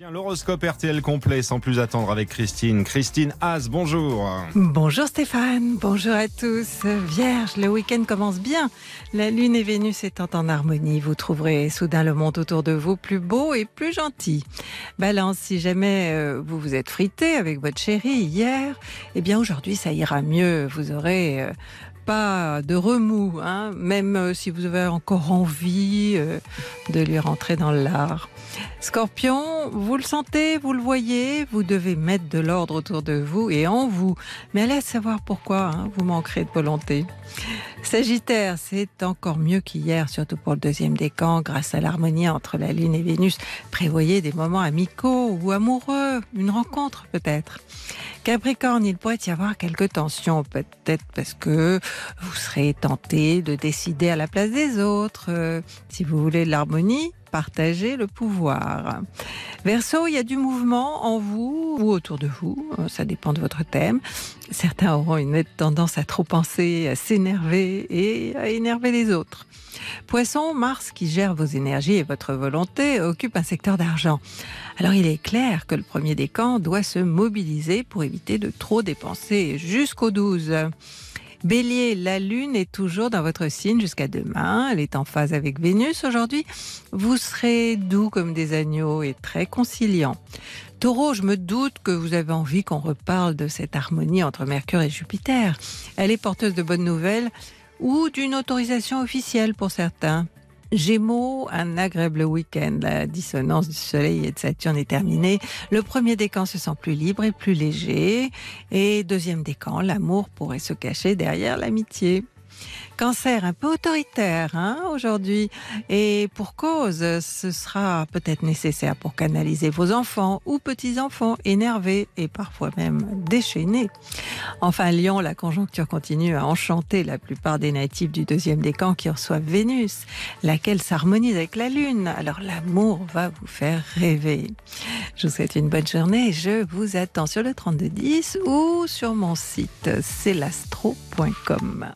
L'horoscope RTL complet sans plus attendre avec Christine. Christine Haas, bonjour. Bonjour Stéphane, bonjour à tous. Vierge, le week-end commence bien. La Lune et Vénus étant en harmonie, vous trouverez soudain le monde autour de vous plus beau et plus gentil. Balance, si jamais euh, vous vous êtes frité avec votre chérie hier, eh bien aujourd'hui ça ira mieux. Vous aurez euh, pas de remous, hein, même euh, si vous avez encore envie euh, de lui rentrer dans l'art. Scorpion, vous le sentez, vous le voyez, vous devez mettre de l'ordre autour de vous et en vous. Mais allez savoir pourquoi hein, vous manquerez de volonté. Sagittaire, c'est encore mieux qu'hier, surtout pour le deuxième décan, grâce à l'harmonie entre la Lune et Vénus. Prévoyez des moments amicaux ou amoureux, une rencontre peut-être. Capricorne, il pourrait y avoir quelques tensions, peut-être parce que vous serez tenté de décider à la place des autres. Euh, si vous voulez de l'harmonie, partagez le pouvoir. Verseau, il y a du mouvement en vous ou autour de vous, euh, ça dépend de votre thème. Certains auront une tendance à trop penser, à s'énerver et à énerver les autres. Poisson, Mars, qui gère vos énergies et votre volonté, occupe un secteur d'argent. Alors il est clair que le premier décan doit se mobiliser pour éviter de trop dépenser jusqu'au 12. Bélier, la Lune est toujours dans votre signe jusqu'à demain. Elle est en phase avec Vénus aujourd'hui. Vous serez doux comme des agneaux et très conciliant. Taureau, je me doute que vous avez envie qu'on reparle de cette harmonie entre Mercure et Jupiter. Elle est porteuse de bonnes nouvelles ou d'une autorisation officielle pour certains. Gémeaux, un agréable week-end. La dissonance du Soleil et de Saturne est terminée. Le premier décan se sent plus libre et plus léger. Et deuxième décan, l'amour pourrait se cacher derrière l'amitié. Cancer un peu autoritaire hein, aujourd'hui et pour cause, ce sera peut-être nécessaire pour canaliser vos enfants ou petits-enfants énervés et parfois même déchaînés. Enfin, Lyon, la conjoncture continue à enchanter la plupart des natifs du deuxième décan qui reçoivent Vénus, laquelle s'harmonise avec la Lune. Alors l'amour va vous faire rêver. Je vous souhaite une bonne journée je vous attends sur le 3210 ou sur mon site celastro.com.